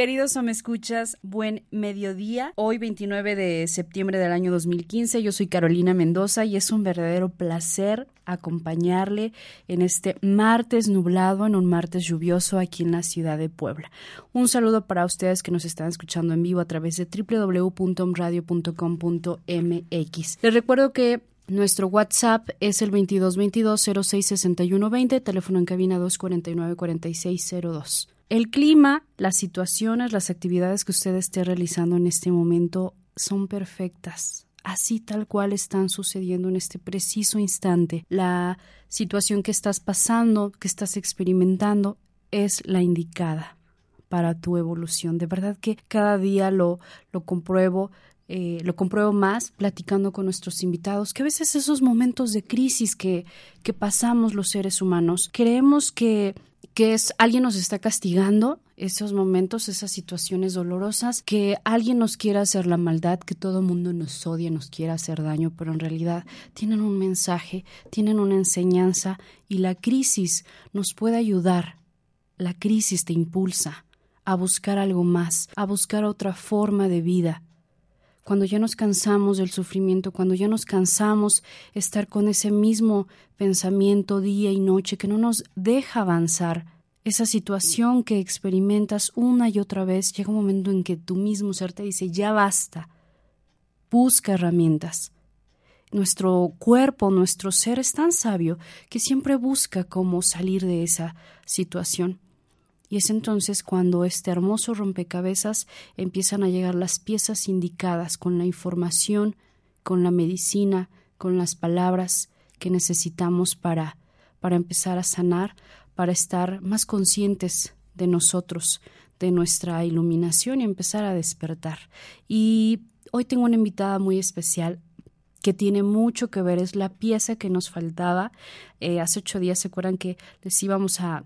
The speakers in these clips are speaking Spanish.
Queridos o me escuchas, buen mediodía. Hoy 29 de septiembre del año 2015, yo soy Carolina Mendoza y es un verdadero placer acompañarle en este martes nublado, en un martes lluvioso aquí en la ciudad de Puebla. Un saludo para ustedes que nos están escuchando en vivo a través de www.omradio.com.mx. Les recuerdo que nuestro WhatsApp es el 2222-066120, teléfono en cabina 249-4602 el clima, las situaciones, las actividades que usted esté realizando en este momento son perfectas. Así tal cual están sucediendo en este preciso instante. La situación que estás pasando, que estás experimentando, es la indicada para tu evolución. De verdad que cada día lo, lo compruebo. Eh, lo compruebo más platicando con nuestros invitados, que a veces esos momentos de crisis que, que pasamos los seres humanos, creemos que que es alguien nos está castigando, esos momentos, esas situaciones dolorosas, que alguien nos quiera hacer la maldad, que todo mundo nos odia, nos quiera hacer daño, pero en realidad tienen un mensaje, tienen una enseñanza y la crisis nos puede ayudar. La crisis te impulsa a buscar algo más, a buscar otra forma de vida, cuando ya nos cansamos del sufrimiento, cuando ya nos cansamos estar con ese mismo pensamiento día y noche que no nos deja avanzar, esa situación que experimentas una y otra vez, llega un momento en que tu mismo ser te dice, ya basta, busca herramientas. Nuestro cuerpo, nuestro ser es tan sabio que siempre busca cómo salir de esa situación. Y es entonces cuando este hermoso rompecabezas empiezan a llegar las piezas indicadas con la información, con la medicina, con las palabras que necesitamos para, para empezar a sanar, para estar más conscientes de nosotros, de nuestra iluminación y empezar a despertar. Y hoy tengo una invitada muy especial que tiene mucho que ver, es la pieza que nos faltaba. Eh, hace ocho días se acuerdan que les íbamos a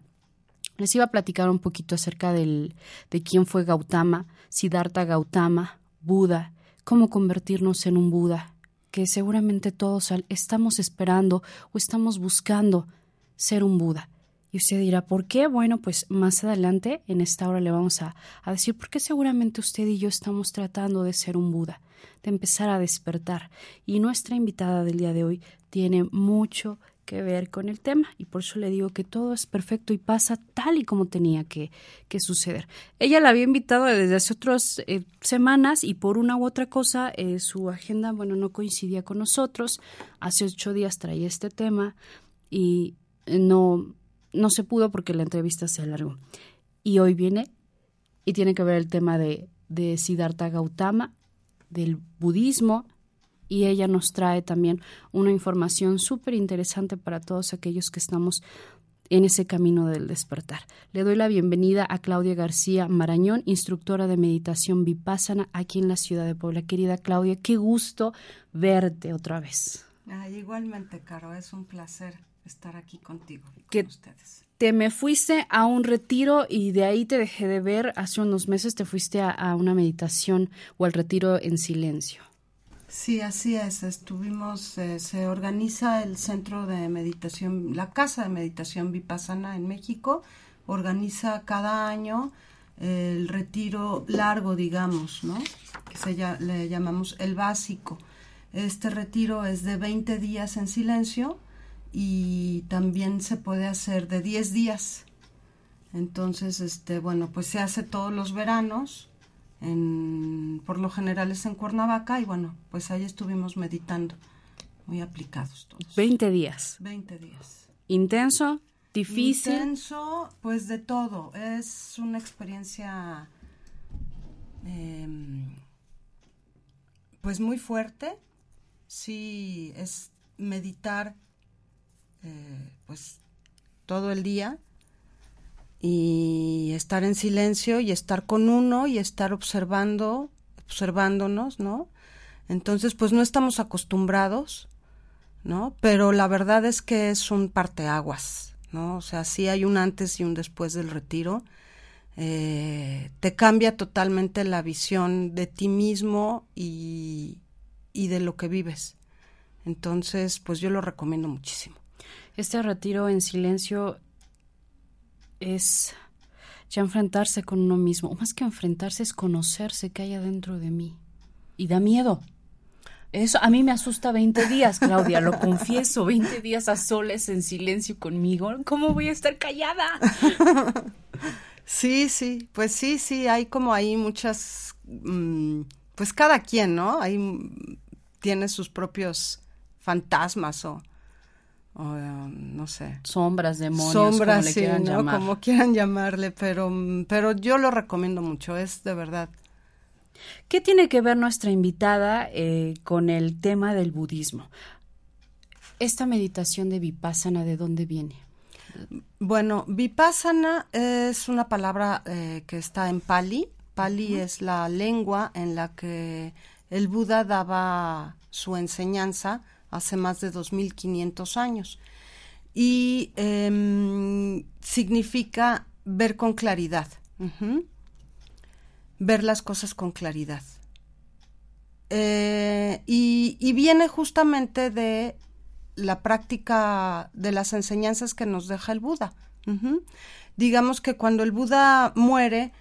les iba a platicar un poquito acerca del, de quién fue Gautama, Siddhartha Gautama, Buda, cómo convertirnos en un Buda, que seguramente todos estamos esperando o estamos buscando ser un Buda. Y usted dirá, ¿por qué? Bueno, pues más adelante en esta hora le vamos a, a decir por qué seguramente usted y yo estamos tratando de ser un Buda, de empezar a despertar. Y nuestra invitada del día de hoy tiene mucho que ver con el tema y por eso le digo que todo es perfecto y pasa tal y como tenía que, que suceder. Ella la había invitado desde hace otras eh, semanas y por una u otra cosa eh, su agenda, bueno, no coincidía con nosotros. Hace ocho días traía este tema y no, no se pudo porque la entrevista se alargó. Y hoy viene y tiene que ver el tema de, de Siddhartha Gautama, del budismo, y ella nos trae también una información súper interesante para todos aquellos que estamos en ese camino del despertar. Le doy la bienvenida a Claudia García Marañón, instructora de meditación vipassana aquí en la ciudad de Puebla. Querida Claudia, qué gusto verte otra vez. igualmente, Caro, es un placer estar aquí contigo y con ustedes. te me fuiste a un retiro y de ahí te dejé de ver. Hace unos meses te fuiste a, una meditación o al retiro en silencio. Sí, así es. Estuvimos, eh, se organiza el centro de meditación, la casa de meditación Vipassana en México, organiza cada año el retiro largo, digamos, ¿no? Que se, le llamamos el básico. Este retiro es de 20 días en silencio y también se puede hacer de 10 días. Entonces, este, bueno, pues se hace todos los veranos, en, por lo general es en Cuernavaca y bueno, pues ahí estuvimos meditando, muy aplicados todos. 20 días. 20 días. Intenso, difícil. Intenso, pues de todo. Es una experiencia, em, pues muy fuerte. Sí, es meditar eh, pues todo el día y estar en silencio y estar con uno y estar observando, observándonos, ¿no? Entonces, pues no estamos acostumbrados, ¿no? Pero la verdad es que es un parteaguas, ¿no? O sea, sí hay un antes y un después del retiro. Eh, te cambia totalmente la visión de ti mismo y, y de lo que vives. Entonces, pues yo lo recomiendo muchísimo. Este retiro en silencio es ya enfrentarse con uno mismo, o más que enfrentarse es conocerse qué hay adentro de mí. Y da miedo. Eso a mí me asusta 20 días, Claudia, lo confieso, 20 días a soles en silencio conmigo. ¿Cómo voy a estar callada? Sí, sí, pues sí, sí, hay como ahí muchas, mm, pues cada quien, ¿no? Ahí tiene sus propios fantasmas o no sé. Sombras, demonios, Sombras, como le quieran Como quieran llamarle, pero, pero yo lo recomiendo mucho, es de verdad. ¿Qué tiene que ver nuestra invitada eh, con el tema del budismo? Esta meditación de vipassana, ¿de dónde viene? Bueno, vipassana es una palabra eh, que está en Pali. Pali es la lengua en la que el Buda daba su enseñanza hace más de 2.500 años. Y em, significa ver con claridad, ver las cosas con claridad. Eh, y, viene justamente de la práctica de las enseñanzas que nos deja el Buda. Digamos que cuando el Buda muere,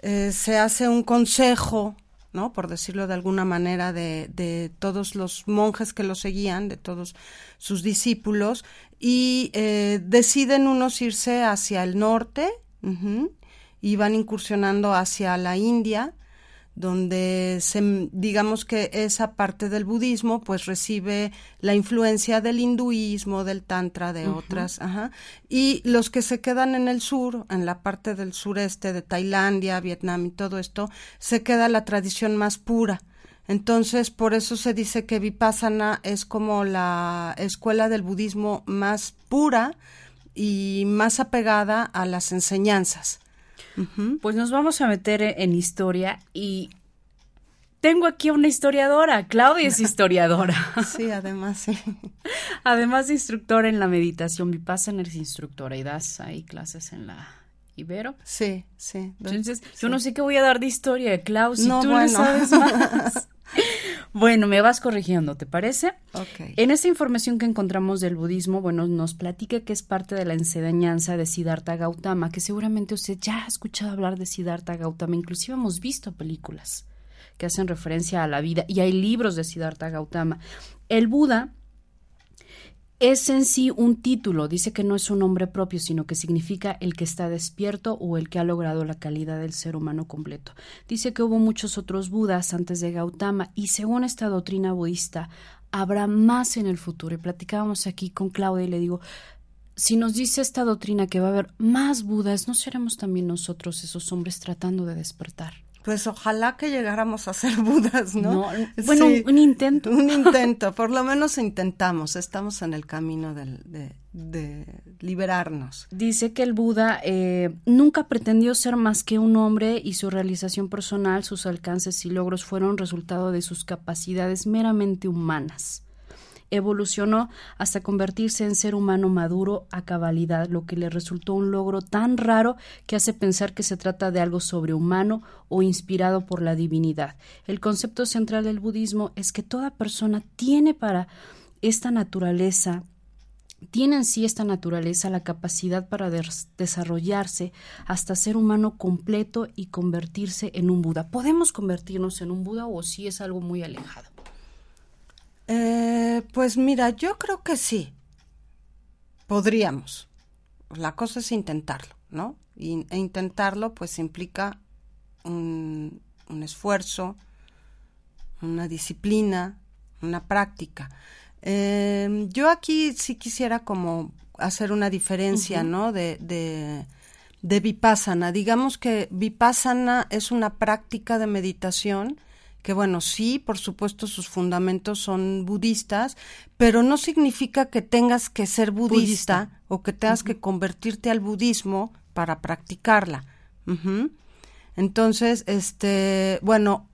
eh, se hace un consejo ¿no? Por decirlo de alguna manera, de, de todos los monjes que lo seguían, de todos sus discípulos, y eh, deciden unos irse hacia el norte y van incursionando hacia la India donde se, digamos que esa parte del budismo pues recibe la influencia del hinduismo, del tantra, de otras, ajá, y los que se quedan en el sur, en la parte del sureste de Tailandia, Vietnam y todo esto, se queda la tradición más pura. Entonces, por eso se dice que Vipassana es como la escuela del budismo más pura y más apegada a las enseñanzas. Pues nos vamos a meter en historia y tengo aquí una historiadora. Claudia es historiadora. Sí, además, sí. Además de instructora en la meditación Vipassana, eres instructora y das ahí clases en la Ibero. Sí, sí. Entonces, yo no sé qué voy a dar de historia, Klaus, si tú le sabes más. Bueno, me vas corrigiendo, ¿te parece? Ok. En esta información que encontramos del budismo, bueno, nos platica que es parte de la enseñanza de Siddhartha Gautama, que seguramente usted ya ha escuchado hablar de Siddhartha Gautama, inclusive hemos visto películas que hacen referencia a la vida y hay libros de Siddhartha Gautama. El Buda es en sí un título, dice que no es un nombre propio, sino que significa el que está despierto o el que ha logrado la calidad del ser humano completo. Dice que hubo muchos otros Budas antes de Gautama y según esta doctrina budista habrá más en el futuro. Y platicábamos aquí con Claudia y le digo, si nos dice esta doctrina que va a haber más Budas, ¿no seremos también nosotros esos hombres tratando de despertar? Pues ojalá que llegáramos a ser budas, ¿no? bueno, un, intento. Un intento, por lo menos intentamos, estamos en el camino de, de, liberarnos. Dice que el Buda eh, nunca pretendió ser más que un hombre y su realización personal, sus alcances y logros fueron resultado de sus capacidades meramente humanas. Evolucionó hasta convertirse en ser humano maduro a cabalidad, lo que le resultó un logro tan raro que hace pensar que se trata de algo sobrehumano o inspirado por la divinidad. El concepto central del budismo es que toda persona tiene para esta naturaleza tiene en sí esta naturaleza la capacidad para desarrollarse hasta ser humano completo y convertirse en un Buda. ¿Podemos convertirnos en un Buda o si sí es algo muy alejado? Eh, pues mira, yo creo que sí. Podríamos. La cosa es intentarlo, ¿no? Y, e intentarlo pues implica un, un esfuerzo, una disciplina, una práctica. Eh, yo aquí sí quisiera como hacer una diferencia, ¿no? De, de, de vipassana. Digamos que vipassana es una práctica de meditación que bueno, sí, por supuesto sus fundamentos son budistas, pero no significa que tengas que ser budista, o que tengas que convertirte al budismo para practicarla. Entonces, este, bueno,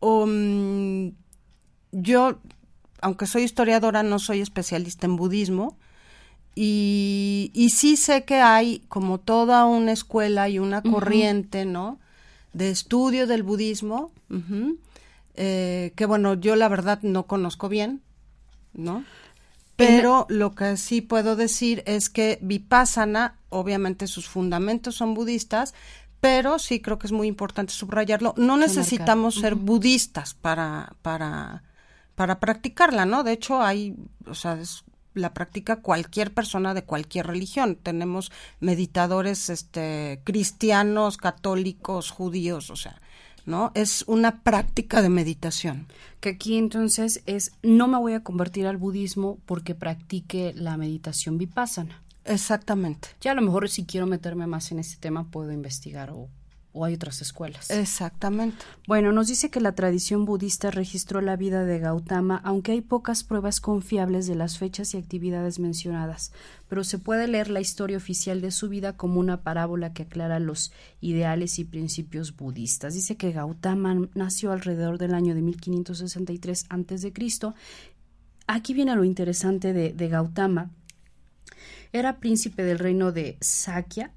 um, yo aunque soy historiadora, no soy especialista en budismo. Y, y sí sé que hay como toda una escuela y una corriente, ¿no? De estudio del budismo, eh, que bueno, yo la verdad no conozco bien, ¿no? Pero lo que sí puedo decir es que Vipassana, obviamente sus fundamentos son budistas, pero sí creo que es muy importante subrayarlo. No necesitamos ser budistas para, para para practicarla, ¿no? De hecho, hay, o sea, la practica cualquier persona de cualquier religión. Tenemos meditadores este, cristianos, católicos, judíos, o sea, ¿no? Es una práctica de meditación. Que aquí entonces es, no me voy a convertir al budismo porque practique la meditación vipassana. Exactamente. Ya a lo mejor si quiero meterme más en este tema puedo investigar o o hay otras escuelas. Exactamente. Bueno, nos dice que la tradición budista registró la vida de Gautama, aunque hay pocas pruebas confiables de las fechas y actividades mencionadas, pero se puede leer la historia oficial de su vida como una parábola que aclara los ideales y principios budistas. Dice que Gautama nació alrededor del año de 1563 a.C. Aquí viene lo interesante de, de Gautama. Era príncipe del reino de Sakya,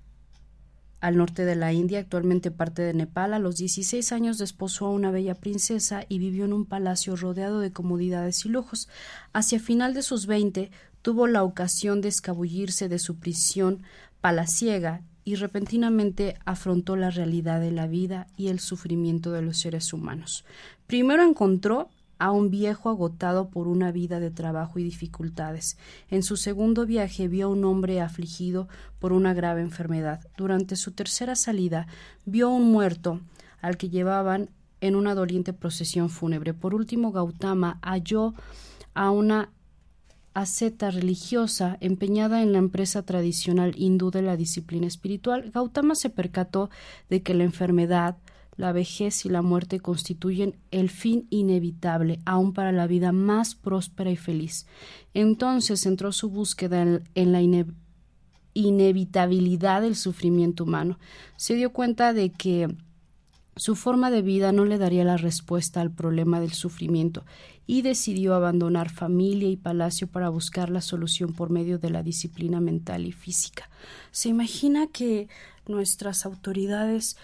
al norte de la India, actualmente parte de Nepal. A los 16 años desposó a una bella princesa y vivió en un palacio rodeado de comodidades y lujos. Hacia final de sus 20 tuvo la ocasión de escabullirse de su prisión palaciega y repentinamente afrontó la realidad de la vida y el sufrimiento de los seres humanos. Primero encontró a un viejo agotado por una vida de trabajo y dificultades. En su segundo viaje vio a un hombre afligido por una grave enfermedad. Durante su tercera salida vio a un muerto al que llevaban en una doliente procesión fúnebre. Por último, Gautama halló a una asceta religiosa empeñada en la empresa tradicional hindú de la disciplina espiritual. Gautama se percató de que la enfermedad, la vejez y la muerte constituyen el fin inevitable, aun para la vida más próspera y feliz. Entonces entró su búsqueda en, la inevitabilidad del sufrimiento humano. Se dio cuenta de que su forma de vida no le daría la respuesta al problema del sufrimiento y decidió abandonar familia y palacio para buscar la solución por medio de la disciplina mental y física. ¿Se imagina que nuestras autoridades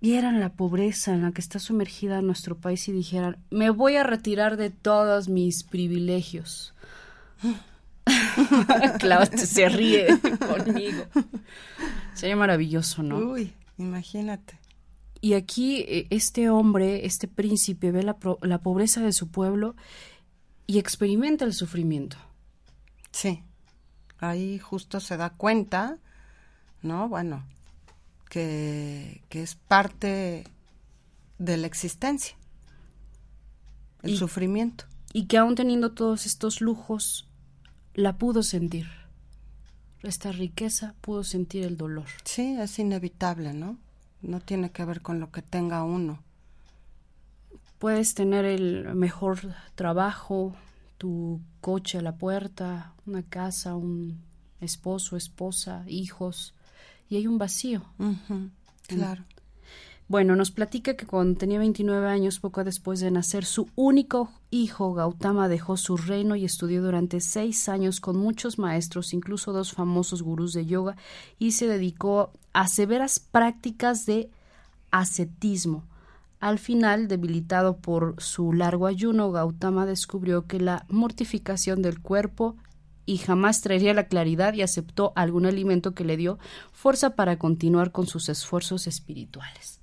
vieran la pobreza en la que está sumergida nuestro país y dijeran, me voy a retirar de todos mis privilegios. Klaus se ríe conmigo. Sería maravilloso, ¿no? Uy, imagínate. Y aquí e, este hombre, este príncipe, ve la, la pobreza de su pueblo y experimenta el sufrimiento. Sí, ahí justo se da cuenta, ¿no? Bueno, que, es parte de la existencia, el sufrimiento. Y que aún teniendo todos estos lujos, la pudo sentir. Esta riqueza pudo sentir el dolor. Sí, es inevitable, ¿no? No tiene que ver con lo que tenga uno. Puedes tener el mejor trabajo, tu coche a la puerta, una casa, un esposo, esposa, hijos, y hay un vacío. claro. Bueno, nos platica que cuando tenía 29 años, poco después de nacer, su único hijo, Gautama, dejó su reino y estudió durante seis años con muchos maestros, incluso dos famosos gurús de yoga, y se dedicó a severas prácticas de ascetismo. Al final, debilitado por su largo ayuno, Gautama descubrió que la mortificación del cuerpo y jamás traería la claridad y aceptó algún alimento que le dio fuerza para continuar con sus esfuerzos espirituales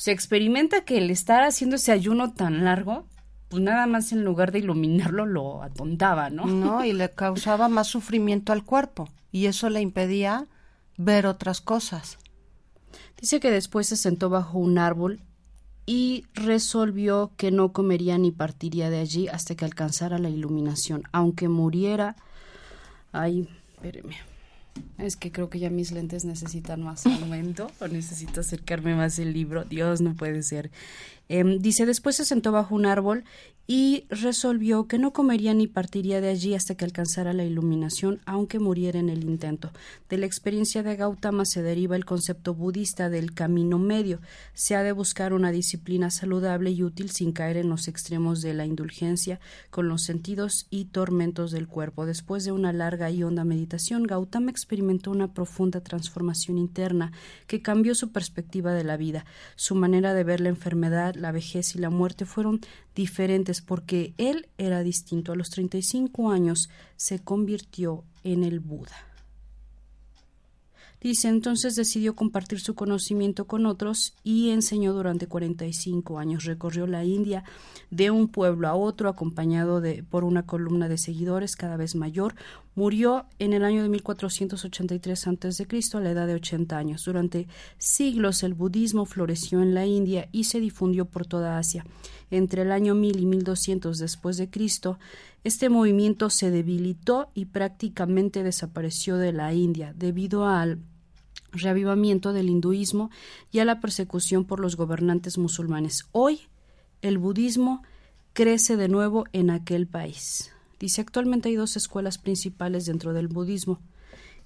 se experimenta que el estar haciendo ese ayuno tan largo, pues nada más en lugar de iluminarlo lo atontaba, ¿no? No, y le causaba más sufrimiento al cuerpo y eso le impedía ver otras cosas. Dice que después se sentó bajo un árbol y resolvió que no comería ni partiría de allí hasta que alcanzara la iluminación, aunque muriera. Ay, espéreme. Es que creo que ya mis lentes necesitan más aumento o necesito acercarme más el libro. Dios, no puede ser. Em, dice, después se sentó bajo un árbol y resolvió que no comería ni partiría de allí hasta que alcanzara la iluminación, aunque muriera en el intento. De la experiencia de Gautama se deriva el concepto budista del camino medio. Se ha de buscar una disciplina saludable y útil sin caer en los extremos de la indulgencia con los sentidos y tormentos del cuerpo. Después de una larga y honda meditación, Gautama experimentó una profunda transformación interna que cambió su perspectiva de la vida. Su manera de ver la enfermedad, la vejez y la muerte fueron diferentes porque él era distinto. A los 35 años se convirtió en el Buda. Dice, entonces decidió compartir su conocimiento con otros y enseñó durante 45 años. Recorrió la India de un pueblo a otro, acompañado de, por una columna de seguidores cada vez mayor. Murió en el año de 1483 a.C. a la edad de 80 años. Durante siglos el budismo floreció en la India y se difundió por toda Asia. Entre el año 1000 y 1200 después de Cristo, este movimiento se debilitó y prácticamente desapareció de la India debido al reavivamiento del hinduismo y a la persecución por los gobernantes musulmanes. Hoy el budismo crece de nuevo en aquel país. Dice actualmente hay dos escuelas principales dentro del budismo.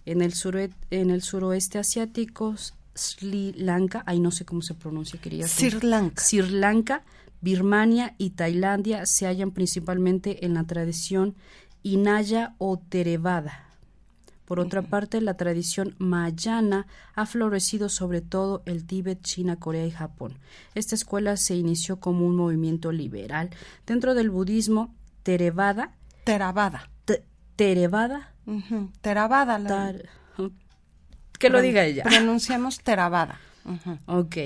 En el, en el suroeste asiático, Sri Lanka, ahí no sé cómo se pronuncia, quería Sri Lanka. Sri Lanka, Birmania y Tailandia se hallan principalmente en la tradición Inaya o Theravada. Por otra parte, la tradición mayana ha florecido sobre todo el Tíbet, China, Corea y Japón. Esta escuela se inició como un movimiento liberal. Dentro del budismo, Theravada. Theravada. Theravada. Theravada. que lo diga ella. Pronunciamos Theravada. Ok.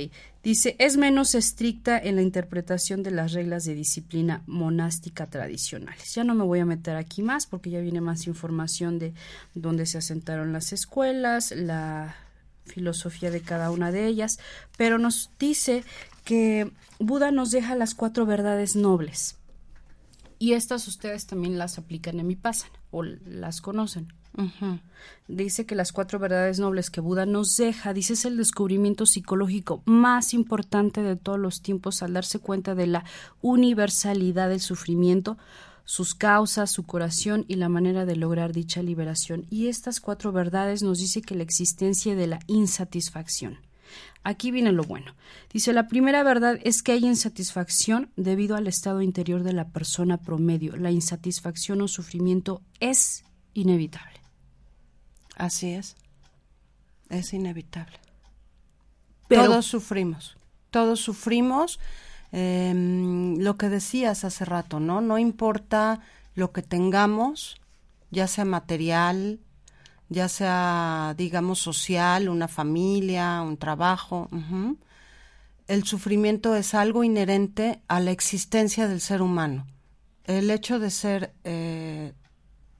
Dice, es menos estricta en la interpretación de las reglas de disciplina monástica tradicionales. Ya no me voy a meter aquí más porque ya viene más información de dónde se asentaron las escuelas, la filosofía de cada una de ellas, pero nos dice que Buda nos deja las cuatro verdades nobles. Y estas ustedes también las aplican en pasan o las conocen. Dice que las cuatro verdades nobles que Buda nos deja, dice, es el descubrimiento psicológico más importante de todos los tiempos al darse cuenta de la universalidad del sufrimiento, sus causas, su curación y la manera de lograr dicha liberación. Y estas cuatro verdades nos dice que la existencia de la insatisfacción. Aquí viene lo bueno. Dice, la primera verdad es que hay insatisfacción debido al estado interior de la persona promedio. La insatisfacción o sufrimiento es inevitable. Así es. Es inevitable. todos sufrimos. Todos sufrimos. Em, lo que decías hace rato, ¿no? No importa lo que tengamos, ya sea material, ya sea, digamos, social, una familia, un trabajo. El sufrimiento es algo inherente a la existencia del ser humano. El hecho de ser eh,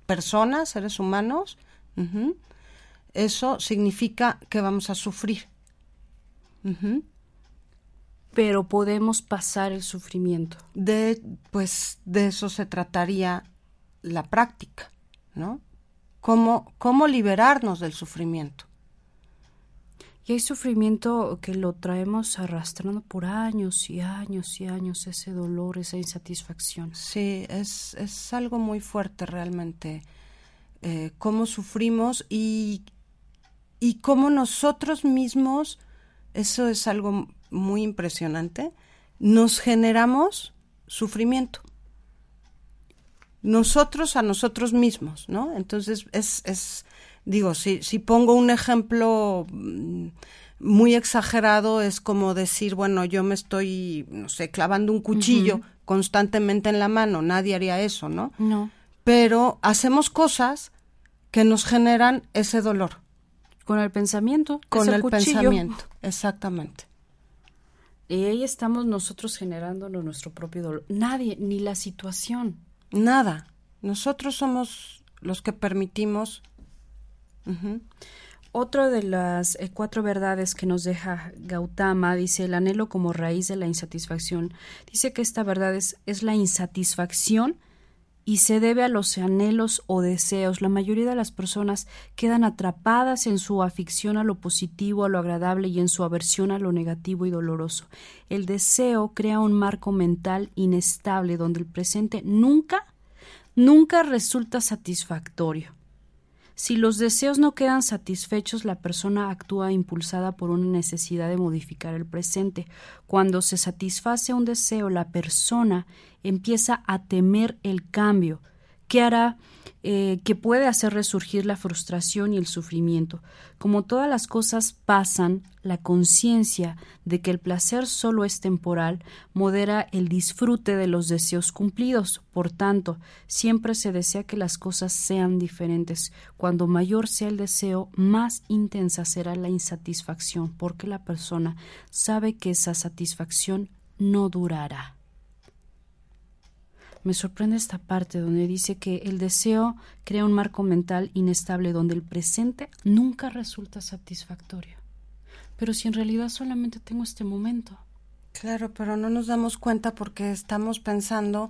personas, seres humanos, eso significa que vamos a sufrir. Pero podemos pasar el sufrimiento. De, pues de eso se trataría la práctica, ¿no? Cómo, cómo liberarnos del sufrimiento. Y hay sufrimiento que lo traemos arrastrando por años y años y años, ese dolor, esa insatisfacción. Sí, es, es algo muy fuerte realmente, eh, cómo sufrimos y, y cómo nosotros mismos eso es algo muy impresionante, nos generamos sufrimiento. Nosotros a nosotros mismos, ¿no? Entonces es, es digo, si, si pongo un ejemplo mm, muy exagerado, es como decir, bueno, yo me estoy, no sé, clavando un cuchillo constantemente en la mano, nadie haría eso, ¿no? No. Pero hacemos cosas que nos generan ese dolor. Con el pensamiento. Con el cuchillo. pensamiento, exactamente. Y ahí estamos nosotros generándonos nuestro propio dolor. Nadie, ni la situación. Nada. Nosotros somos los que permitimos. Ujú. Otra de las eh, cuatro verdades que nos deja Gautama dice el anhelo como raíz de la insatisfacción. Dice que esta verdad es, es la insatisfacción y se debe a los anhelos o deseos. La mayoría de las personas quedan atrapadas en su afición a lo positivo, a lo agradable y en su aversión a lo negativo y doloroso. El deseo crea un marco mental inestable donde el presente nunca, nunca resulta satisfactorio. Si los deseos no quedan satisfechos, la persona actúa impulsada por una necesidad de modificar el presente. Cuando se satisface un deseo, la persona empieza a temer el cambio, que hará eh, que puede hacer resurgir la frustración y el sufrimiento. Como todas las cosas pasan, la conciencia de que el placer solo es temporal modera el disfrute de los deseos cumplidos. Por tanto, siempre se desea que las cosas sean diferentes. Cuando mayor sea el deseo, más intensa será la insatisfacción, porque la persona sabe que esa satisfacción no durará me sorprende esta parte donde dice que el deseo crea un marco mental inestable donde el presente nunca resulta satisfactorio. Pero si en realidad solamente tengo este momento. Claro, pero no nos damos cuenta porque estamos pensando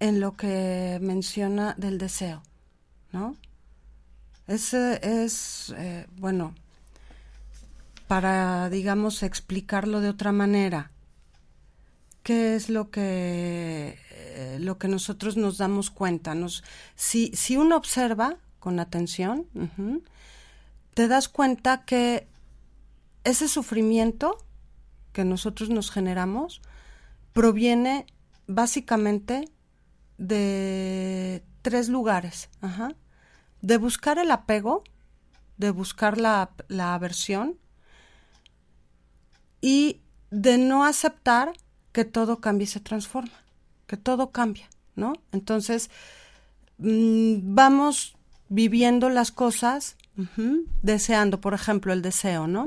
en lo que menciona del deseo, ¿no? Ese es, eh, bueno, para, digamos, explicarlo de otra manera, ¿qué es lo que eh, lo que nosotros nos damos cuenta. Nos, si, si uno observa con atención, te das cuenta que ese sufrimiento que nosotros nos generamos proviene básicamente de tres lugares. De buscar el apego, de buscar la, la aversión y de no aceptar que todo cambie y se transforma que todo cambia, ¿no? Entonces, mmm, vamos viviendo las cosas, deseando, por ejemplo, el deseo, ¿no?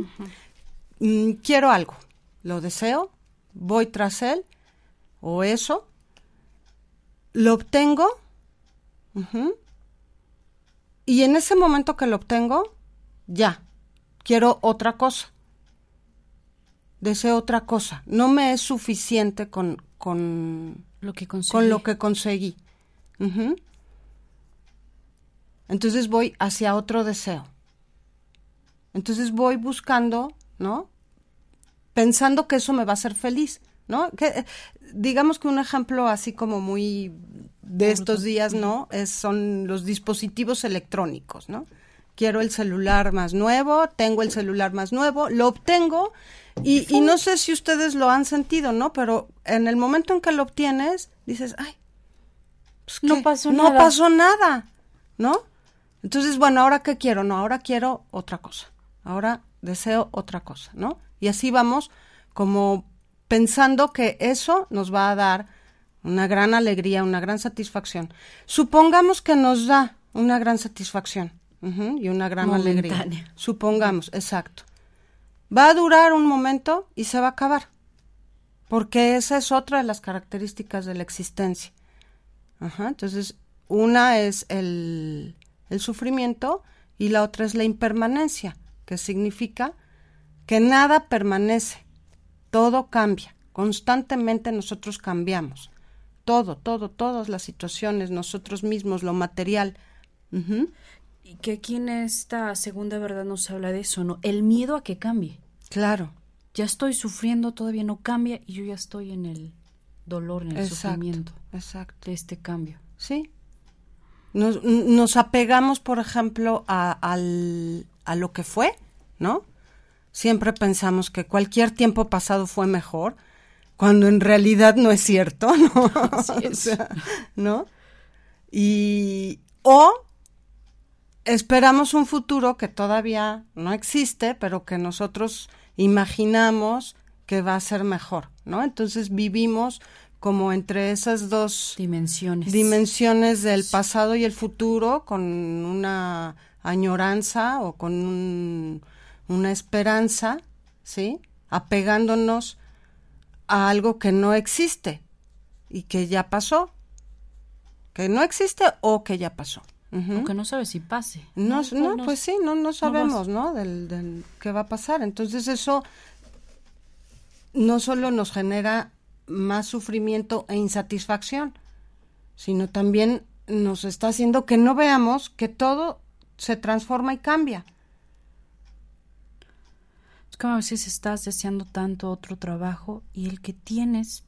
Mm, quiero algo, lo deseo, voy tras él, o eso, lo obtengo, y en ese momento que lo obtengo, ya, quiero otra cosa deseo otra cosa. No me es suficiente con, con, Lo que conseguí. con lo que conseguí. Entonces voy hacia otro deseo. Entonces voy buscando, ¿no? Pensando que eso me va a hacer feliz, ¿no? Que, eh, digamos que un ejemplo así como muy de estos días, ¿no? Es, son los dispositivos electrónicos, ¿no? Quiero el celular más nuevo, tengo el celular más nuevo, lo obtengo y, y no sé si ustedes lo han sentido, ¿no? Pero en el momento en que lo obtienes, dices, ay, pues, No pasó no nada. pasó nada, ¿no? Entonces, bueno, ¿ahora qué quiero? No, ahora quiero otra cosa. Ahora deseo otra cosa, ¿no? Y así vamos como pensando que eso nos va a dar una gran alegría, una gran satisfacción. Supongamos que nos da una gran satisfacción y una gran alegría. Supongamos, exacto. Va a durar un momento y se va a acabar. Porque esa es otra de las características de la existencia. Ajá, entonces, una es el, el sufrimiento y la otra es la impermanencia, que significa que nada permanece, todo cambia, constantemente nosotros cambiamos, todo, todo, todas las situaciones, nosotros mismos, lo material. Y que aquí en esta segunda verdad nos habla de eso, ¿no? El miedo a que cambie. Claro, Ya estoy sufriendo, todavía no cambia y yo ya estoy en el dolor, en el exacto, sufrimiento exacto. de este cambio. Sí. Nos, nos apegamos, por ejemplo, a, al- a lo que fue, ¿no? siempre pensamos que cualquier tiempo pasado fue mejor, cuando en realidad no es cierto, ¿no? O sea, ¿no? Y o esperamos un futuro que todavía no existe, pero que nosotros imaginamos que va a ser mejor, ¿no? Entonces vivimos como entre esas dos dimensiones. dimensiones del pasado y el futuro con una añoranza o con una esperanza, ¿sí? Apegándonos a algo que no existe y que ya pasó, que no existe o que ya pasó. O que no sabe si pase. No, no, pues sí, no, no sabemos, ¿no? Del, del qué va a pasar. Entonces eso no solo nos genera más sufrimiento e insatisfacción, sino también nos está haciendo que no veamos que todo se transforma y cambia. Es como a veces estás deseando tanto otro trabajo y el que tienes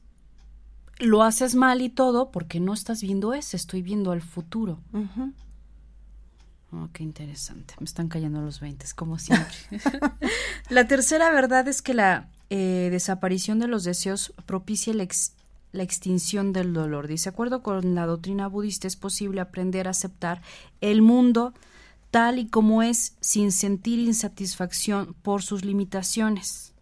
lo haces mal y todo porque no estás viendo ese, estoy viendo al futuro. Oh, qué interesante. Me están cayendo los 20, como siempre. la tercera verdad es que la eh, desaparición de los deseos propicia la, la extinción del dolor. Dice, acuerdo con la doctrina budista, es posible aprender a aceptar el mundo tal y como es sin sentir insatisfacción por sus limitaciones.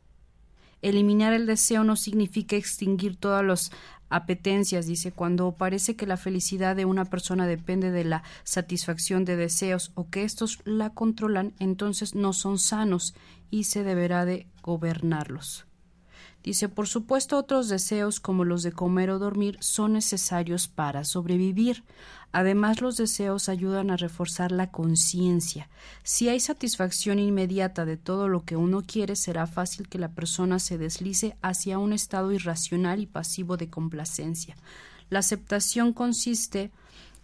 Eliminar el deseo no significa extinguir todas las apetencias, dice, cuando parece que la felicidad de una persona depende de la satisfacción de deseos o que estos la controlan, entonces no son sanos y se deberá de gobernarlos. Dice, por supuesto, otros deseos como los de comer o dormir son necesarios para sobrevivir. Además, los deseos ayudan a reforzar la conciencia. Si hay satisfacción inmediata de todo lo que uno quiere, será fácil que la persona se deslice hacia un estado irracional y pasivo de complacencia. La aceptación consiste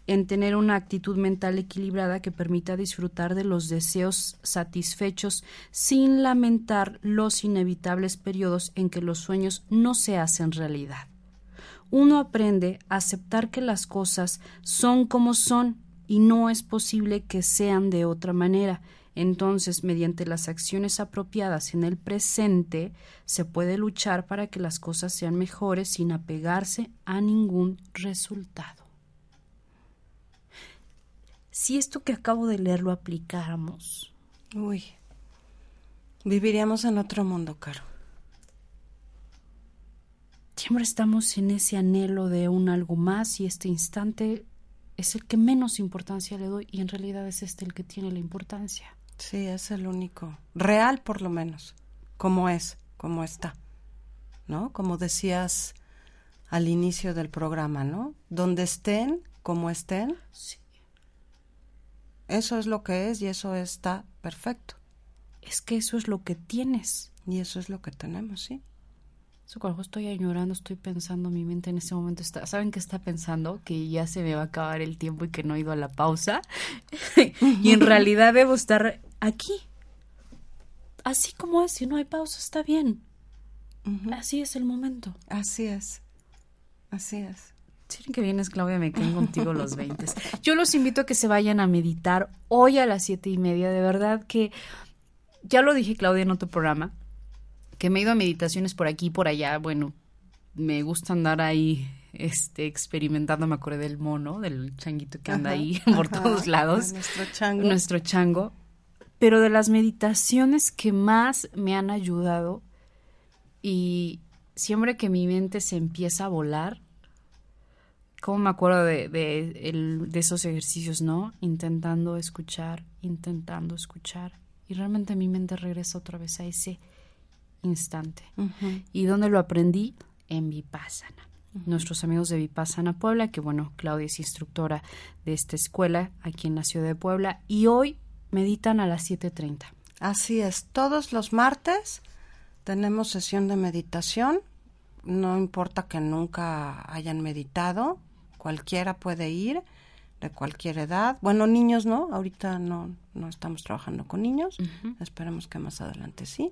en tener una actitud mental equilibrada que permita disfrutar de los deseos satisfechos sin lamentar los inevitables periodos en que los sueños no se hacen realidad uno aprende a aceptar que las cosas son como son y no es posible que sean de otra manera. Entonces, mediante las acciones apropiadas en el presente, se puede luchar para que las cosas sean mejores sin apegarse a ningún resultado. Si esto que acabo de leer lo aplicáramos. Uy, viviríamos en otro mundo, Caro siempre estamos en ese anhelo de un algo más y este instante es el que menos importancia le doy y en realidad es este el que tiene la importancia. Sí, es el único, real por lo menos, como es, como está, ¿no? Como decías al inicio del programa, ¿no? Donde estén, como estén. Sí. Eso es lo que es y eso está perfecto. Es que eso es lo que tienes. Y eso es lo que tenemos, sí cuando estoy añorando, estoy pensando, mi mente en ese momento está, ¿saben qué está pensando? Que ya se me va a acabar el tiempo y que no he ido a la pausa. y en realidad debo estar aquí. Así como es, si no hay pausa, está bien. Así es el momento. Así es. Así es. Si que vienes, Claudia, me quedo contigo los 20. Yo los invito a que se vayan a meditar hoy a las siete y media. De verdad que, ya lo dije, Claudia, en otro programa, que me he ido a meditaciones por aquí y por allá, bueno, me gusta andar ahí este experimentando, me acordé del mono, del changuito que anda ahí por todos lados. Nuestro chango. Nuestro chango. Pero de las meditaciones que más me han ayudado y siempre que mi mente se empieza a volar, como me acuerdo de, de, de esos ejercicios, ¿no? Intentando escuchar, intentando escuchar. Y realmente mi mente regresa otra vez a ese instante. ¿Y dónde lo aprendí? En Vipassana. Nuestros amigos de Vipassana Puebla, que bueno, Claudia es instructora de esta escuela aquí en la ciudad de Puebla, y hoy meditan a las 7.30. Así es, todos los martes tenemos sesión de meditación, no importa que nunca hayan meditado, cualquiera puede ir de cualquier edad. Bueno, niños no, ahorita no, no estamos trabajando con niños, esperemos que más adelante sí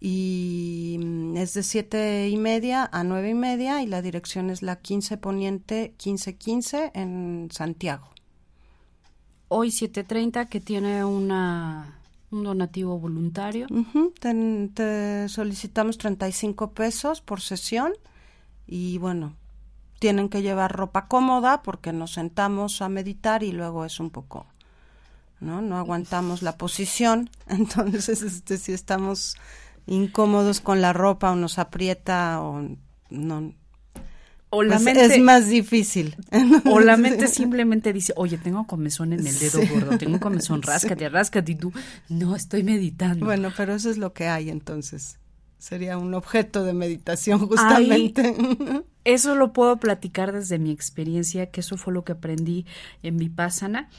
y mm, es de siete y media a nueve y media y la dirección es la 15 Poniente 1515 en Santiago. Hoy 7.30 que tiene una Un donativo voluntario. Ujú, te, te solicitamos 35 pesos por sesión y bueno, tienen que llevar ropa cómoda porque nos sentamos a meditar y luego es un poco, ¿no? No aguantamos la posición, entonces este, si estamos incómodos con la ropa o nos aprieta o no, O la pues mente, es más difícil. o la mente simplemente dice, oye, tengo comezón en el dedo Sí. gordo, tengo comezón, ráscate, ráscate, y tú, no, estoy meditando. Bueno, pero eso es lo que hay entonces. Sería un objeto de meditación justamente. Eso lo puedo platicar desde mi experiencia, que eso fue lo que aprendí en Vipassana.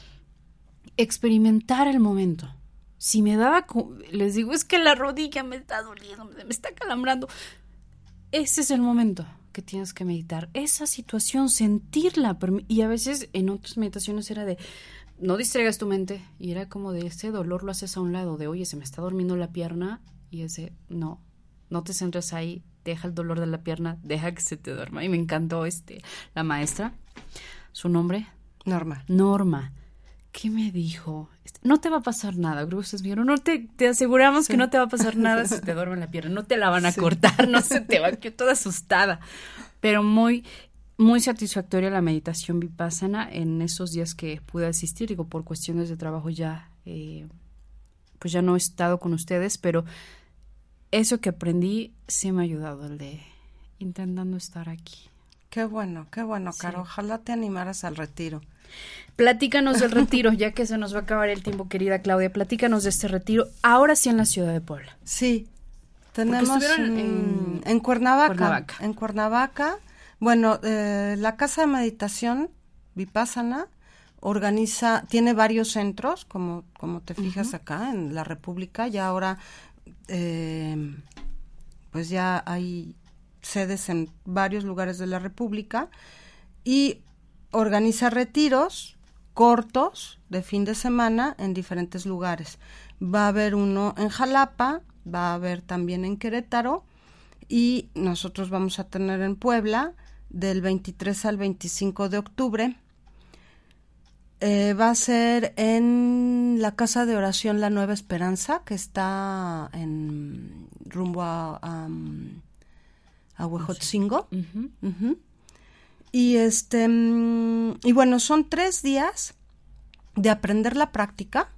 Experimentar el momento. Si me daba, les digo, es que la rodilla me está doliendo, me está calambrando. Ese es el momento que tienes que meditar. Esa situación, sentirla. Y a veces en otras meditaciones era de, no distraigas tu mente. Y era como de, ese dolor lo haces a un lado, de, oye, se me está durmiendo la pierna. Y ese, no, no te centres ahí, deja el dolor de la pierna, deja que se te duerma. Y me encantó este, la maestra, su nombre, Normal. Norma. ¿Qué me dijo? Este, No te va a pasar nada, ustedes vieron. No te, te aseguramos que no te va a pasar nada si te duerme la pierna. No te la van a cortar, no se te va quedar toda asustada. Pero muy, muy satisfactoria la meditación vipassana en esos días que pude asistir. Digo, por cuestiones de trabajo ya, eh, pues ya no he estado con ustedes, pero eso que aprendí sí me ha ayudado, el de intentando estar aquí. Qué bueno, qué bueno, Sí. Caro. Ojalá te animaras al retiro. Platícanos del retiro, ya que se nos va a acabar el tiempo, querida Claudia. Platícanos de este retiro, ahora sí en la ciudad de Puebla. Sí, tenemos mm, en- en Cuernavaca, Cuernavaca. En Cuernavaca, bueno, eh, la casa de meditación Vipassana organiza, tiene varios centros, como, como te fijas acá en la República, y ahora eh, pues ya hay sedes en varios lugares de la República y organiza retiros cortos de fin de semana en diferentes lugares. Va a haber uno en Jalapa, va a haber también en Querétaro y nosotros vamos a tener en Puebla del 23 al 25 de octubre. Eh, va a ser en la Casa de Oración La Nueva Esperanza, que está en rumbo a, a, a Huejotzingo. Y este mm, y bueno, son tres días de aprender la práctica,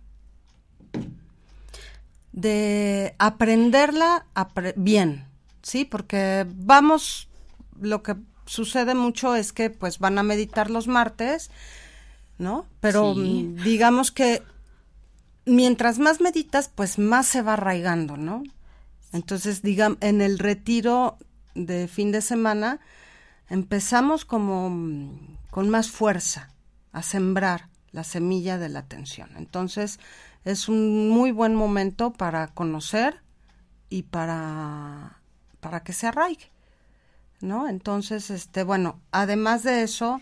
de aprenderla apre- bien, sí, porque vamos, lo que sucede mucho es que pues van a meditar los martes, ¿no? Pero Sí. mm, digamos que mientras más meditas, pues más se va arraigando, ¿no? Entonces, digamos, en el retiro de fin de semana empezamos como mm, con más fuerza a sembrar la semilla de la atención. Entonces, es un muy buen momento para conocer y para, para que se arraigue, ¿no? Entonces, este, bueno, además de eso,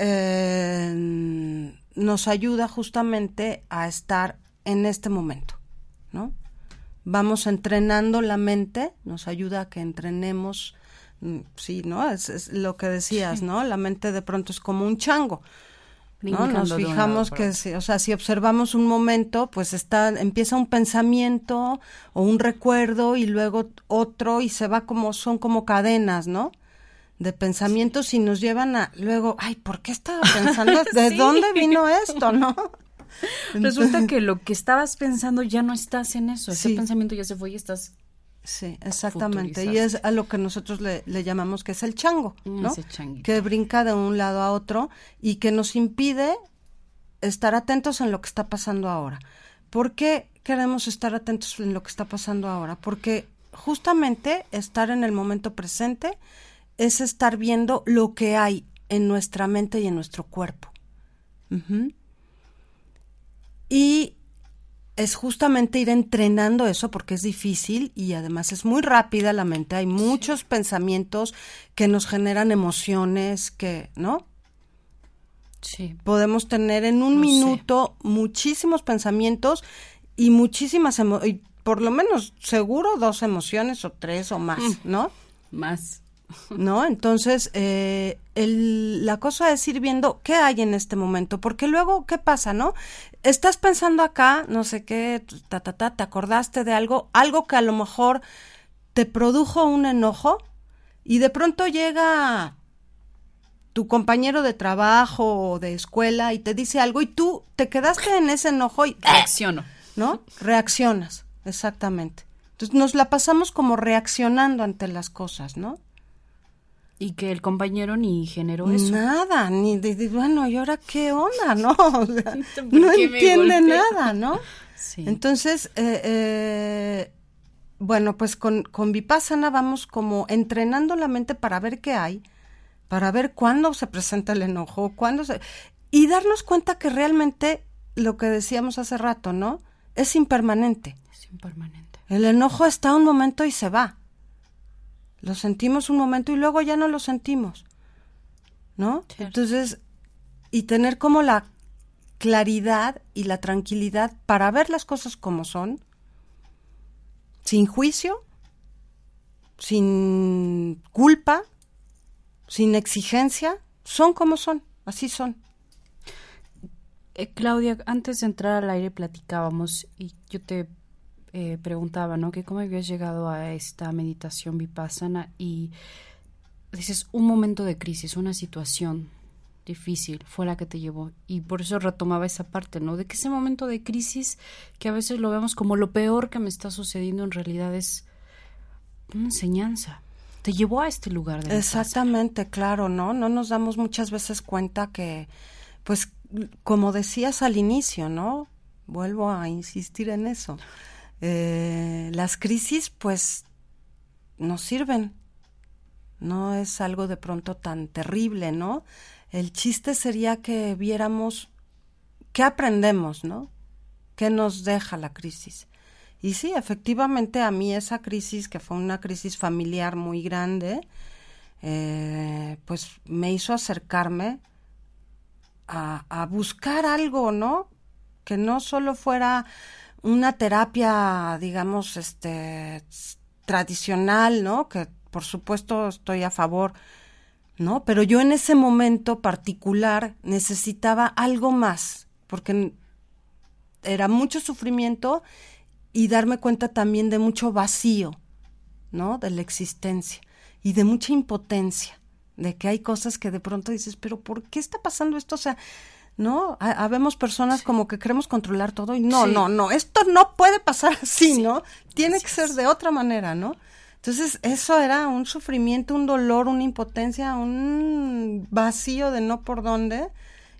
eh, nos ayuda justamente a estar en este momento, ¿no? Vamos entrenando la mente, nos ayuda a que entrenemos, mm, sí, ¿no? Es, es lo que decías, ¿no? La mente de pronto es como un chango, ¿no? Nos fijamos que, si- o sea, si observamos un momento, pues está, empieza un pensamiento o un recuerdo y luego otro y se va como, son como cadenas, ¿no? De pensamientos y nos llevan a, luego, ay, ¿por qué estaba pensando? ¿De Sí. dónde vino esto, no? Resulta que lo que estabas pensando ya no estás en eso. Ese Sí. pensamiento ya se fue y estás Sí, exactamente. Y es a lo que nosotros le, le llamamos que es el chango, Mm, ¿no? Que brinca de un lado a otro y que nos impide estar atentos en lo que está pasando ahora. ¿Por qué queremos estar atentos en lo que está pasando ahora? Porque justamente estar en el momento presente es estar viendo lo que hay en nuestra mente y en nuestro cuerpo. Y es justamente ir entrenando eso porque es difícil y además es muy rápida la mente. Hay muchos pensamientos que nos generan emociones que, ¿no? Sí. Podemos tener en un sé. minuto muchísimos pensamientos y muchísimas emo- y por lo menos seguro dos emociones o tres o más, Mm. ¿no? Más. ¿No? Entonces, eh, el, la cosa es ir viendo qué hay en este momento, porque luego, ¿qué pasa, no? Estás pensando acá, no sé qué, ta, ta, ta, te acordaste de algo, algo que a lo mejor te produjo un enojo y de pronto llega tu compañero de trabajo o de escuela y te dice algo y tú te quedaste en ese enojo y reacciono, ¿no? Reaccionas, exactamente. Entonces nos la pasamos como reaccionando ante las cosas, ¿no? Y que el compañero ni generó eso. Nada, ni de, bueno, ¿y ahora qué onda, no? no entiende nada, ¿no? Sí. Entonces, eh, eh, bueno, pues con, con Vipassana vamos como entrenando la mente para ver qué hay, para ver cuándo se presenta el enojo, cuándo se... Y darnos cuenta que realmente lo que decíamos hace rato, ¿no? Es impermanente. Es impermanente. El enojo está un momento y se va. Lo sentimos un momento y luego ya no lo sentimos. ¿No? Entonces, y tener como la claridad y la tranquilidad para ver las cosas como son, sin juicio, sin culpa, sin exigencia, son como son, así son. Eh, Claudia, antes de entrar al aire platicábamos y yo te eh, preguntaba, ¿no? Que cómo habías llegado a esta meditación vipassana y dices un momento de crisis, una situación difícil fue la que te llevó y por eso retomaba esa parte, ¿no? De que ese momento de crisis que a veces lo vemos como lo peor que me está sucediendo en realidad es una enseñanza. Te llevó a este lugar de Exactamente, claro, ¿no? No nos damos muchas veces cuenta que, pues, como decías al inicio, ¿no? Vuelvo a insistir en eso eh, las crisis pues nos sirven. No es algo de pronto tan terrible, ¿no? El chiste sería que viéramos qué aprendemos, ¿no? ¿Qué nos deja la crisis? Y sí, efectivamente a mí esa crisis, que fue una crisis familiar muy grande, eh, pues me hizo acercarme a, a buscar algo, ¿no? Que no solo fuera una terapia, digamos, este, tradicional, ¿no? Que por supuesto estoy a favor, ¿no? Pero yo en ese momento particular necesitaba algo más, porque era mucho sufrimiento y darme cuenta también de mucho vacío, ¿no? De la existencia y de mucha impotencia, de que hay cosas que de pronto dices, pero ¿por qué está pasando esto? O sea, ¿no? Habemos personas como que queremos controlar todo y no, no, no, esto no puede pasar así, ¿no? Tiene que ser de otra manera, ¿no? Entonces, eso era un sufrimiento, un dolor, una impotencia, un vacío de no por dónde.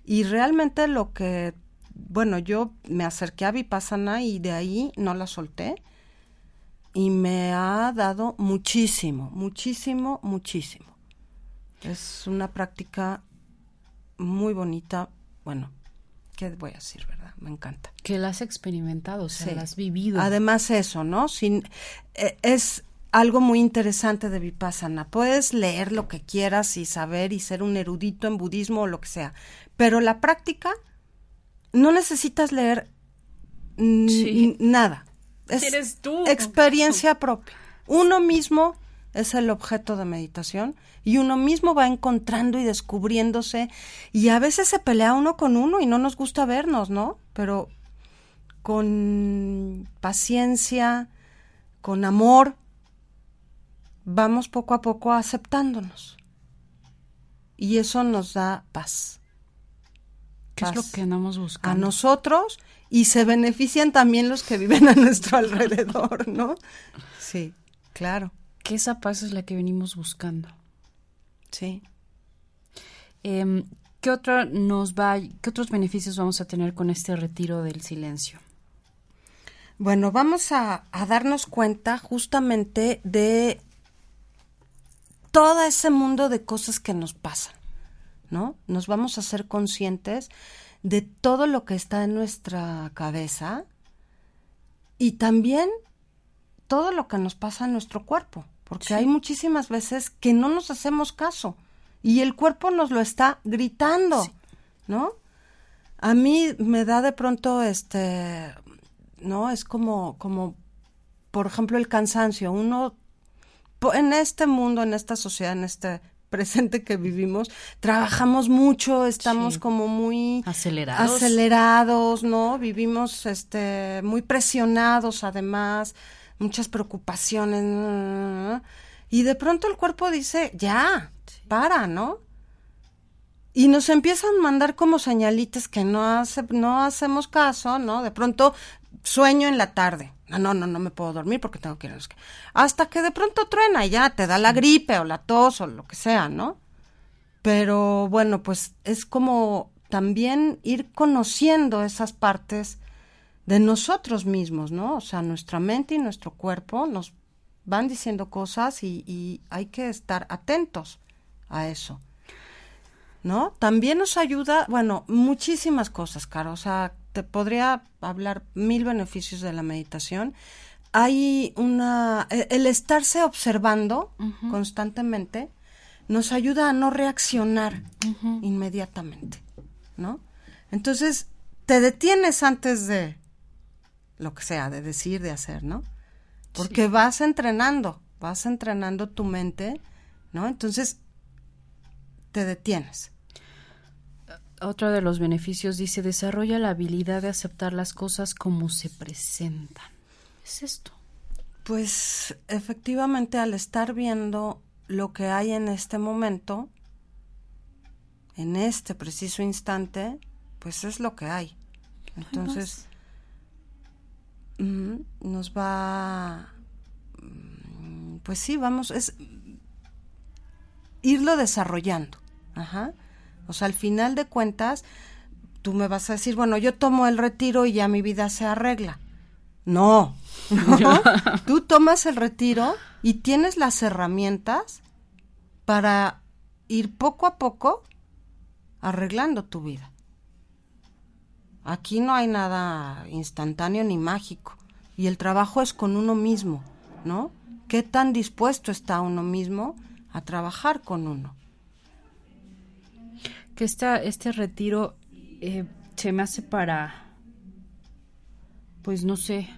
Y realmente lo que, bueno, yo me acerqué a Vipassana y de ahí no la solté. Y me ha dado muchísimo, muchísimo, muchísimo. Es una práctica muy bonita, bueno, ¿qué voy a decir, verdad? Me encanta. Que la has experimentado, o sea, la has vivido. Además eso, ¿no? Sin, eh, es algo muy interesante de Vipassana. Puedes leer lo que quieras y saber y ser un erudito en budismo o lo que sea, pero la práctica no necesitas leer nada. Es Eres tú. experiencia propia. Uno mismo es el objeto de meditación y uno mismo va encontrando y descubriéndose y a veces se pelea uno con uno y no nos gusta vernos, ¿no? Pero con paciencia, con amor, vamos poco a poco aceptándonos. Y eso nos da paz. ¿Qué es lo que andamos buscando? A nosotros y se benefician también los que viven a nuestro alrededor, ¿no? Sí, claro. Esa paz es la que venimos buscando. Sí. Eh, ¿Qué nos va, qué otros beneficios vamos a tener con este retiro del silencio? Bueno, vamos a, a darnos cuenta justamente de todo ese mundo de cosas que nos pasan, ¿no? Nos vamos a ser conscientes de todo lo que está en nuestra cabeza y también todo lo que nos pasa en nuestro cuerpo porque hay muchísimas veces que no nos hacemos caso y el cuerpo nos lo está gritando, ¿no? A mí me da de pronto este, ¿no? Es como, como, por ejemplo, el cansancio. Uno en este mundo, en esta sociedad, en este presente que vivimos, trabajamos mucho, estamos como muy acelerados. acelerados, ¿no? Vivimos este muy presionados además, muchas preocupaciones. Y de pronto el cuerpo dice, "Ya, para, ¿no?" Y nos empiezan a mandar como señalitas que no hace, no hacemos caso, ¿no? De pronto sueño en la tarde. No, no, no, no me puedo dormir porque tengo que ir a Hasta que de pronto truena y ya te da la gripe o la tos o lo que sea, ¿no? Pero bueno, pues es como también ir conociendo esas partes de nosotros mismos, ¿no? O sea, nuestra mente y nuestro cuerpo nos van diciendo cosas y, y hay que estar atentos a eso. ¿No? También nos ayuda, bueno, muchísimas cosas, Caro. O sea, te podría hablar mil beneficios de la meditación. Hay una, e, el estarse observando constantemente nos ayuda a no reaccionar inmediatamente, ¿no? Entonces, te detienes antes de lo que sea, de decir, de hacer, ¿no? Porque vas entrenando, vas entrenando tu mente, ¿no? Entonces, te detienes otro de los beneficios dice, desarrolla la habilidad de aceptar las cosas como se presentan. ¿Es esto? Pues efectivamente al estar viendo lo que hay en este momento, en este preciso instante, pues es lo que hay. Entonces, nos va, mm, pues sí, vamos, es irlo desarrollando. Ajá. O sea, al final de cuentas, tú me vas a decir, bueno, yo tomo el retiro y ya mi vida se arregla. No, tú tomas el retiro y tienes las herramientas para ir poco a poco arreglando tu vida. Aquí no hay nada instantáneo ni mágico y el trabajo es con uno mismo, ¿no? ¿Qué tan dispuesto está uno mismo a trabajar con uno? que este retiro eh, se me hace para, pues no sé,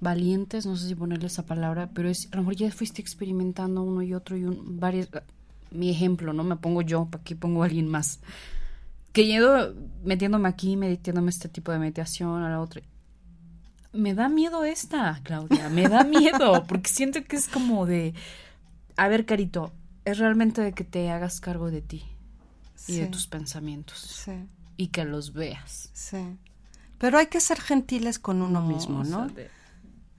valientes, no sé si ponerle esa palabra, pero es, a lo mejor ya fuiste experimentando uno y otro y un, varios, mi ejemplo, ¿no? Me pongo yo, aquí pongo a alguien más. Que yendo metiéndome aquí, meditiéndome este tipo de meditación, a la otra. Me da miedo esta, Claudia, me da miedo, porque siento que es como de, a ver, Carito, es realmente de que te hagas cargo de ti y de tus pensamientos. Sí. Y que los veas. Sí. Pero hay que ser gentiles con uno mismo, ¿no?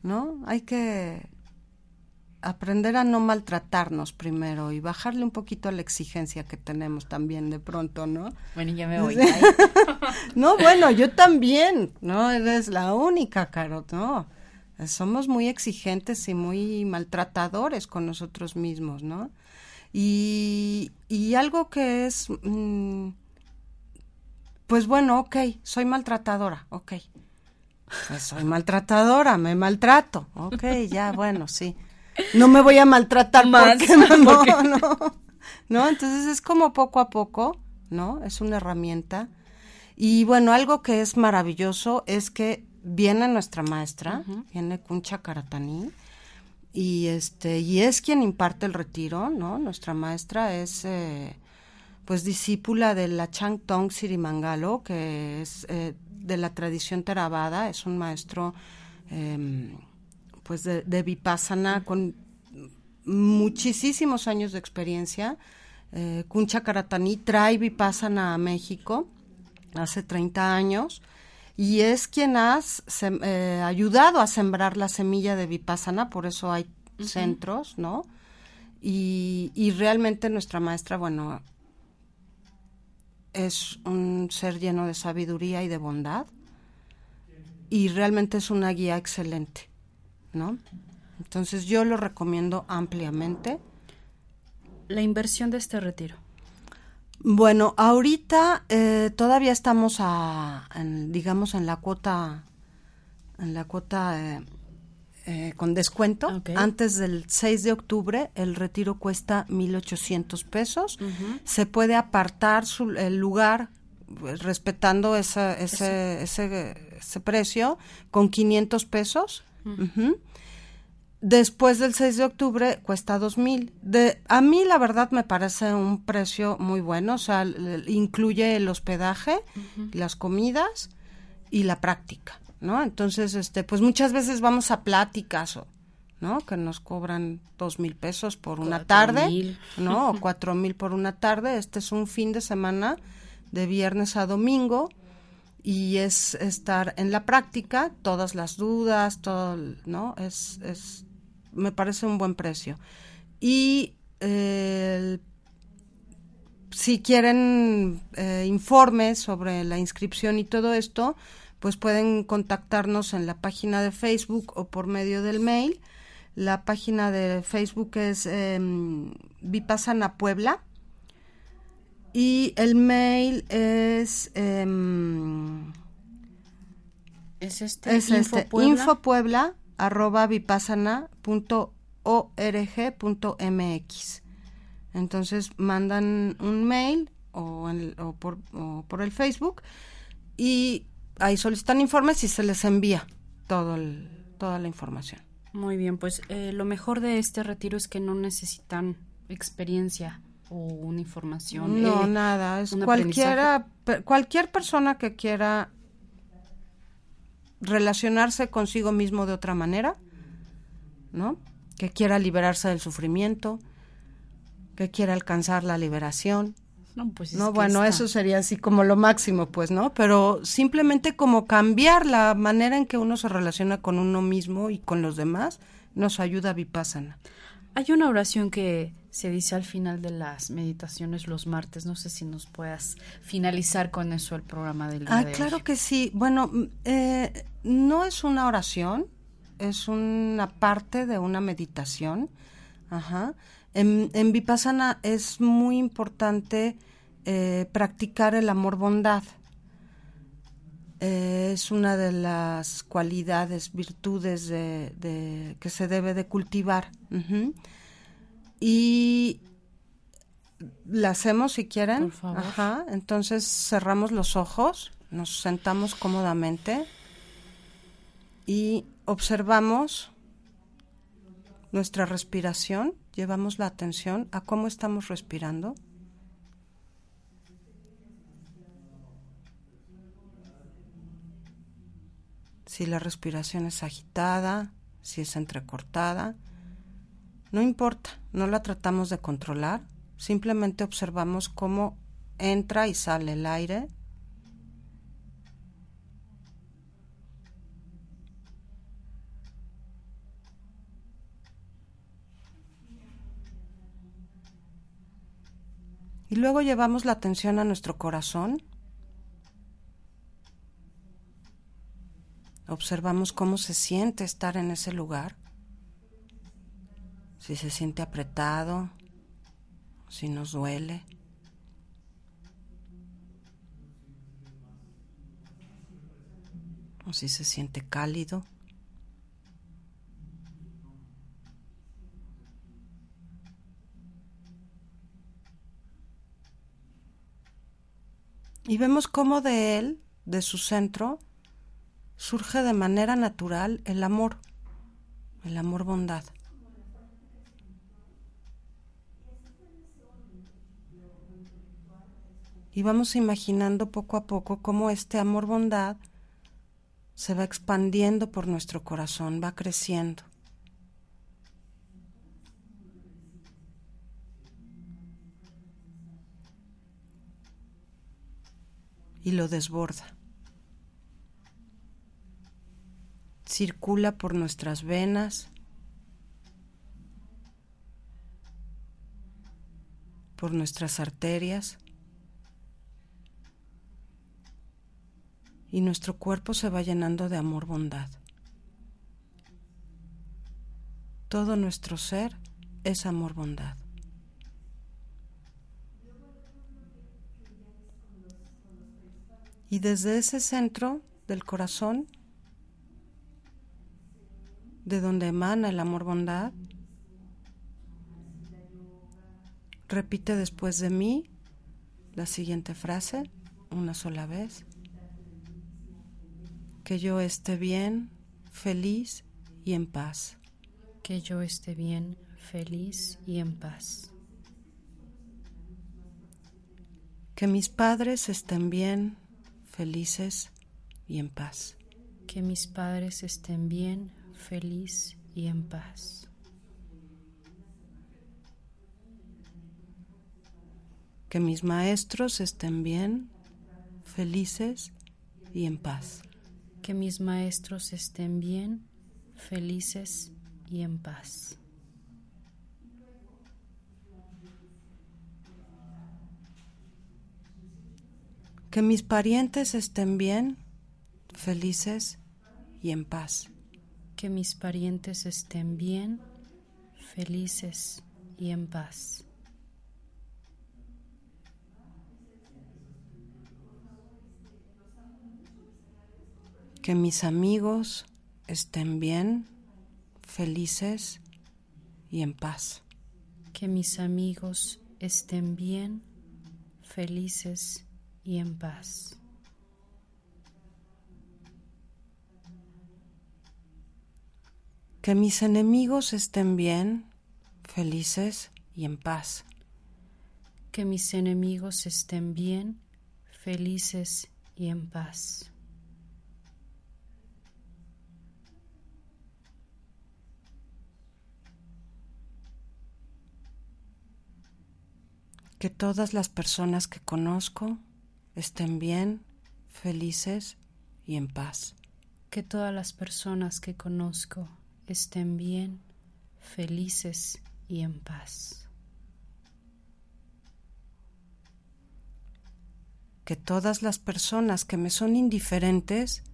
¿No? Hay que aprender a no maltratarnos primero y bajarle un poquito a la exigencia que tenemos también de pronto, ¿no? Bueno, ya me voy. no, bueno, yo también, ¿no? Eres la única, Caro, ¿no? Somos muy exigentes y muy maltratadores con nosotros mismos, ¿no? Y, y algo que es, mm, pues bueno, ok, soy maltratadora, ok. Pues soy maltratadora, me maltrato, ok, ya, bueno, sí. No me voy a maltratar Más, porque no, no, no, no. Entonces es como poco a poco, ¿no? Es una herramienta. Y bueno, algo que es maravilloso es que viene nuestra maestra, viene Kuncha Karatani, y este y es quien imparte el retiro, ¿no? Nuestra maestra es eh, pues discípula de la Chang Tong Sirimangalo, que es eh, de la tradición Theravada, es un maestro em, pues de, de, Vipassana con muchísimos años de experiencia. Eh, Kuncha Karatani trae Vipassana a México hace 30 años y es quien ha eh, ayudado a sembrar la semilla de Vipassana, por eso hay centros, ¿no? Y, y, realmente nuestra maestra, bueno, es un ser lleno de sabiduría y de bondad y realmente es una guía excelente, ¿no? Entonces yo lo recomiendo ampliamente. La inversión de este retiro. Bueno, ahorita eh, todavía estamos a, digamos, en la cuota, en la cuota eh, eh, con descuento. Antes del 6 de octubre el retiro cuesta 1.800 pesos. Se puede apartar su, el lugar pues, respetando ese, ese, ese, precio con 500 pesos. Después del 6 de octubre cuesta 2000. De a mí la verdad me parece un precio muy bueno, o sea, incluye el hospedaje, las comidas y la práctica, ¿no? Entonces, este, pues muchas veces vamos a pláticas o ¿no? Que nos cobran dos mil pesos por una tarde, ¿no? O cuatro mil por una tarde. Este es un fin de semana de viernes a domingo y es estar en la práctica, todas las dudas, todo, ¿no? Es, es me parece un buen precio. Y si quieren eh, informes sobre la inscripción y todo esto, pues pueden contactarnos en la página de Facebook o por medio del mail. La página de Facebook es eh, Puebla y el mail es em, es este, es info, este, Puebla? arroba vipassana.org.mx. Entonces mandan un mail o, o, por, o, por, el Facebook y ahí solicitan informes y se les envía todo toda la información. Muy bien, pues eh, lo mejor de este retiro es que no necesitan experiencia o una información. No, eh, nada, es cualquiera, cualquier persona que quiera relacionarse consigo mismo de otra manera, ¿no? Que quiera liberarse del sufrimiento, que quiera alcanzar la liberación. No, pues no bueno, eso sería así como lo máximo, pues, ¿no? Pero simplemente como cambiar la manera en que uno se relaciona con uno mismo y con los demás nos ayuda a Vipassana. Hay una oración que se dice al final de las meditaciones los martes. No sé si nos puedas finalizar con eso el programa del día ah, claro que sí. Bueno, mm, eh, no es una oración, es una parte de una meditación. Ajá. En, en Vipassana es muy importante eh, practicar el amor bondad. Eh, es una de las cualidades, virtudes de, que se debe de cultivar y la hacemos si quieren. Por favor. Ajá. Entonces cerramos los ojos, nos sentamos cómodamente y observamos nuestra respiración, llevamos la atención a cómo estamos respirando. Si la respiración es agitada, si es entrecortada, no importa, no la tratamos de controlar, simplemente observamos cómo entra y sale el aire. Y luego llevamos la atención a nuestro corazón. Observamos cómo se siente estar en ese lugar si se siente apretado, si nos duele. O si se siente cálido. Y vemos cómo de él, de su centro, surge de manera natural el amor, el amor bondad. Y vamos imaginando poco a poco cómo este amor bondad se va expandiendo por nuestro corazón, va creciendo. Y lo desborda. Circula por nuestras venas, por nuestras arterias y nuestro cuerpo se va llenando de amor bondad. Todo nuestro ser es amor bondad. Y desde ese centro del corazón, de donde emana el amor bondad, repite después de mí la siguiente frase una sola vez que yo esté bien, feliz y en paz. Que yo esté bien, feliz y en paz. Que mis padres estén bien, felices y en paz. Que mis padres estén bien, feliz y en paz. Que mis maestros estén bien, felices y en paz. Que mis maestros estén bien, felices y en paz. Que mis parientes estén bien, felices y en paz. Que mis parientes estén bien, felices y en paz. Que mis amigos estén bien, felices y en paz. Que mis amigos estén bien, felices y en paz. Que mis enemigos estén bien, felices y en paz. Que mis enemigos estén bien, felices y en paz. Que todas las personas que conozco estén bien, felices y en paz. Que todas las personas que conozco estén bien, felices y en paz. Que todas las personas que me son indiferentes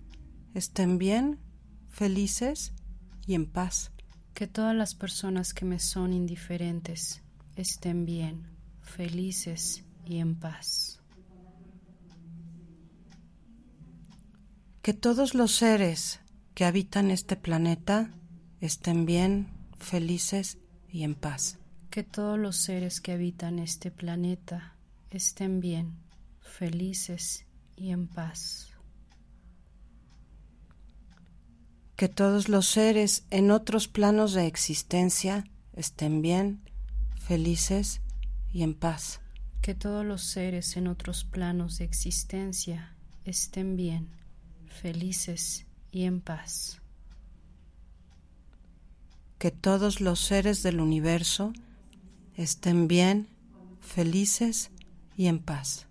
estén bien, felices y en paz. Que todas las personas que me son indiferentes estén bien, felices y en paz. Que todos los seres que habitan este planeta estén bien, felices y en paz. Que todos los seres que habitan este planeta estén bien, felices y en paz. Que todos los seres en otros planos de existencia estén bien, felices y en paz. Que todos los seres en otros planos de existencia estén bien, felices y en paz. Que todos los seres del universo estén bien, felices y en paz.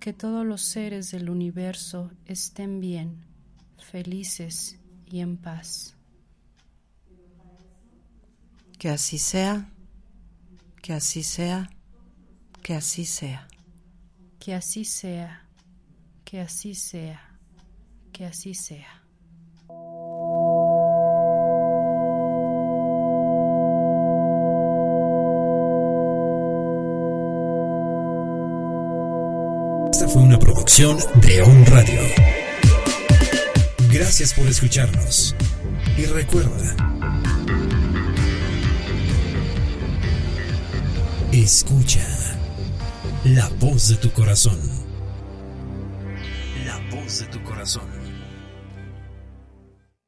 Que todos los seres del universo estén bien, felices y en paz. Que así sea, que así sea, que así sea. Que así sea, que así sea, que así sea. Esta fue una producción de On Radio. Gracias por escucharnos. Y recuerda, escucha la voz de tu corazón. La voz de tu corazón.